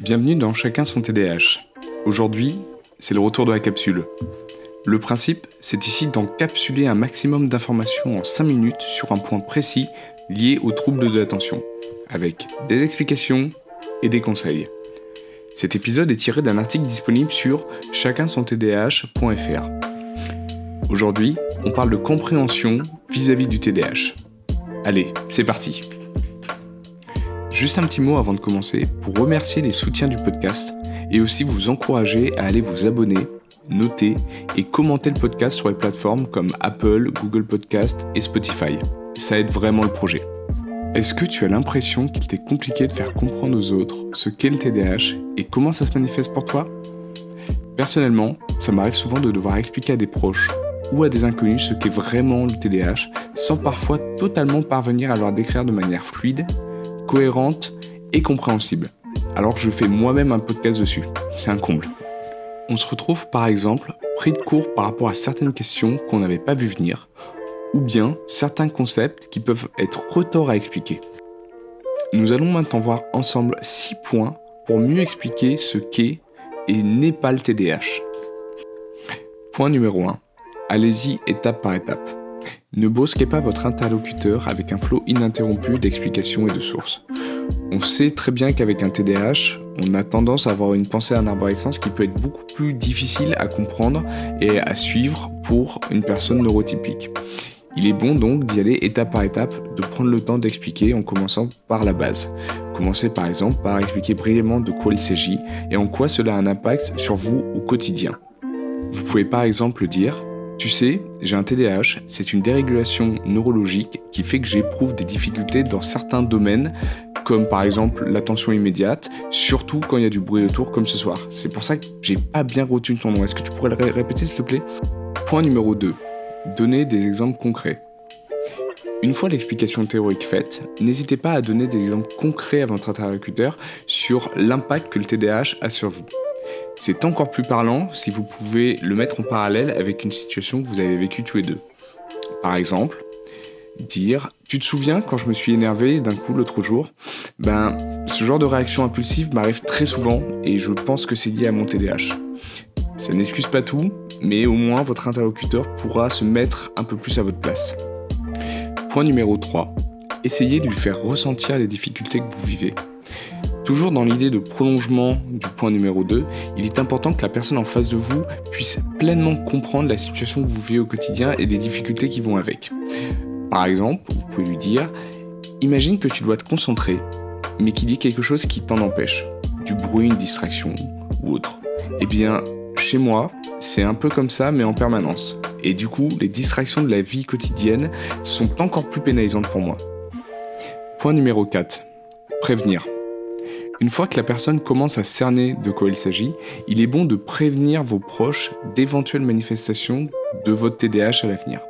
Bienvenue dans Chacun son TDAH. Aujourd'hui, c'est le retour de la capsule. Le principe, c'est ici d'encapsuler un maximum d'informations en 5 minutes sur un point précis lié aux troubles de l'attention, avec des explications et des conseils. Cet épisode est tiré d'un article disponible sur chacunsontdh.fr. Aujourd'hui, on parle de compréhension vis-à-vis du TDAH. Allez, c'est parti. Juste un petit mot avant de commencer pour remercier les soutiens du podcast et aussi vous encourager à aller vous abonner, noter et commenter le podcast sur les plateformes comme Apple, Google Podcast et Spotify. Ça aide vraiment le projet. Est-ce que tu as l'impression qu'il t'est compliqué de faire comprendre aux autres ce qu'est le TDAH et comment ça se manifeste pour toi? Personnellement, ça m'arrive souvent de devoir expliquer à des proches ou à des inconnus ce qu'est vraiment le TDAH, sans parfois totalement parvenir à leur décrire de manière fluide, cohérente et compréhensible. Alors je fais moi-même un podcast dessus. C'est un comble. On se retrouve par exemple pris de court par rapport à certaines questions qu'on n'avait pas vu venir, ou bien certains concepts qui peuvent être retors à expliquer. Nous allons maintenant voir ensemble 6 points pour mieux expliquer ce qu'est et n'est pas le TDAH. Point numéro 1 allez-y étape par étape. Ne brusquez pas votre interlocuteur avec un flot ininterrompu d'explications et de sources. On sait très bien qu'avec un TDAH, on a tendance à avoir une pensée en arborescence qui peut être beaucoup plus difficile à comprendre et à suivre pour une personne neurotypique. Il est bon donc d'y aller étape par étape, de prendre le temps d'expliquer en commençant par la base. Commencez par exemple par expliquer brièvement de quoi il s'agit et en quoi cela a un impact sur vous au quotidien. Vous pouvez par exemple dire tu sais, j'ai un TDAH, c'est une dérégulation neurologique qui fait que j'éprouve des difficultés dans certains domaines, comme par exemple l'attention immédiate, surtout quand il y a du bruit autour comme ce soir. C'est pour ça que j'ai pas bien retenu ton nom. Est-ce que tu pourrais le répéter s'il te plaît? Point numéro 2. Donner des exemples concrets. Une fois l'explication théorique faite, n'hésitez pas à donner des exemples concrets à votre interlocuteur sur l'impact que le TDAH a sur vous. C'est encore plus parlant si vous pouvez le mettre en parallèle avec une situation que vous avez vécue tous les deux. Par exemple, dire Tu te souviens quand je me suis énervé d'un coup l'autre jour? Ben, ce genre de réaction impulsive m'arrive très souvent et je pense que c'est lié à mon TDAH. Ça n'excuse pas tout, mais au moins votre interlocuteur pourra se mettre un peu plus à votre place. Point numéro 3. Essayez de lui faire ressentir les difficultés que vous vivez. Toujours dans l'idée de prolongement du point numéro 2, il est important que la personne en face de vous puisse pleinement comprendre la situation que vous vivez au quotidien et les difficultés qui vont avec. Par exemple, vous pouvez lui dire Imagine que tu dois te concentrer, mais qu'il y ait quelque chose qui t'en empêche, du bruit, une distraction ou autre. Eh bien, chez moi, c'est un peu comme ça, mais en permanence. Et du coup, les distractions de la vie quotidienne sont encore plus pénalisantes pour moi. Point numéro 4. Prévenir. Une fois que la personne commence à cerner de quoi il s'agit, il est bon de prévenir vos proches d'éventuelles manifestations de votre TDAH à l'avenir.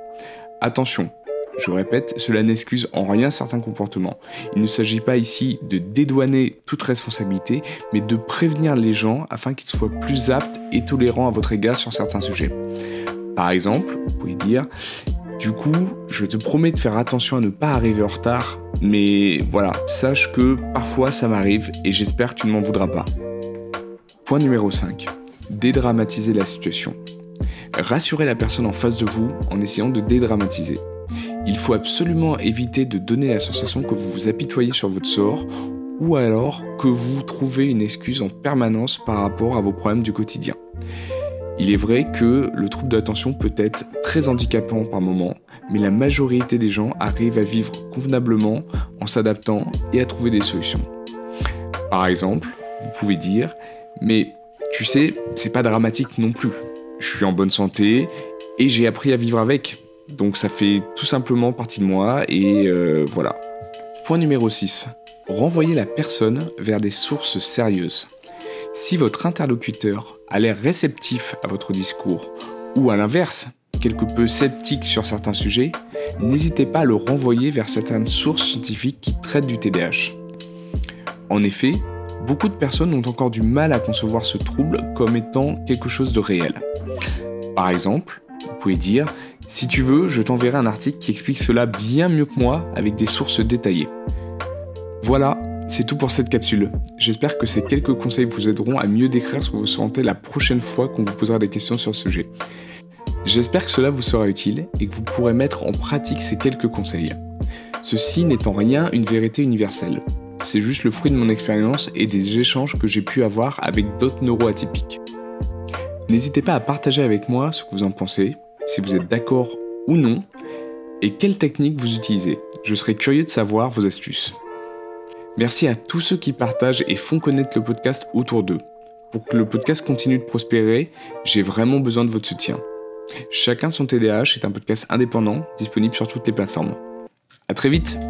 Attention, je répète, cela n'excuse en rien certains comportements. Il ne s'agit pas ici de dédouaner toute responsabilité, mais de prévenir les gens afin qu'ils soient plus aptes et tolérants à votre égard sur certains sujets. Par exemple, vous pouvez dire du coup, je te promets de faire attention à ne pas arriver en retard, mais voilà, sache que parfois ça m'arrive et j'espère que tu ne m'en voudras pas. Point numéro 5. Dédramatiser la situation. Rassurez la personne en face de vous en essayant de dédramatiser. Il faut absolument éviter de donner la sensation que vous vous apitoyez sur votre sort ou alors que vous trouvez une excuse en permanence par rapport à vos problèmes du quotidien. Il est vrai que le trouble de l'attention peut être très handicapant par moment, mais la majorité des gens arrivent à vivre convenablement en s'adaptant et à trouver des solutions. Par exemple, vous pouvez dire Mais tu sais, c'est pas dramatique non plus. Je suis en bonne santé et j'ai appris à vivre avec. Donc ça fait tout simplement partie de moi et euh, voilà. Point numéro 6. Renvoyez la personne vers des sources sérieuses. Si votre interlocuteur a l'air réceptif à votre discours, ou à l'inverse, quelque peu sceptique sur certains sujets, n'hésitez pas à le renvoyer vers certaines sources scientifiques qui traitent du TDAH. En effet, beaucoup de personnes ont encore du mal à concevoir ce trouble comme étant quelque chose de réel. Par exemple, vous pouvez dire Si tu veux, je t'enverrai un article qui explique cela bien mieux que moi avec des sources détaillées. Voilà, c'est tout pour cette capsule. J'espère que ces quelques conseils vous aideront à mieux décrire ce que vous sentez la prochaine fois qu'on vous posera des questions sur ce sujet. J'espère que cela vous sera utile et que vous pourrez mettre en pratique ces quelques conseils. Ceci n'est en rien une vérité universelle. C'est juste le fruit de mon expérience et des échanges que j'ai pu avoir avec d'autres neuroatypiques. N'hésitez pas à partager avec moi ce que vous en pensez, si vous êtes d'accord ou non, et quelles techniques vous utilisez. Je serais curieux de savoir vos astuces. Merci à tous ceux qui partagent et font connaître le podcast autour d'eux. Pour que le podcast continue de prospérer, j'ai vraiment besoin de votre soutien. Chacun son TDAH est un podcast indépendant, disponible sur toutes les plateformes. À très vite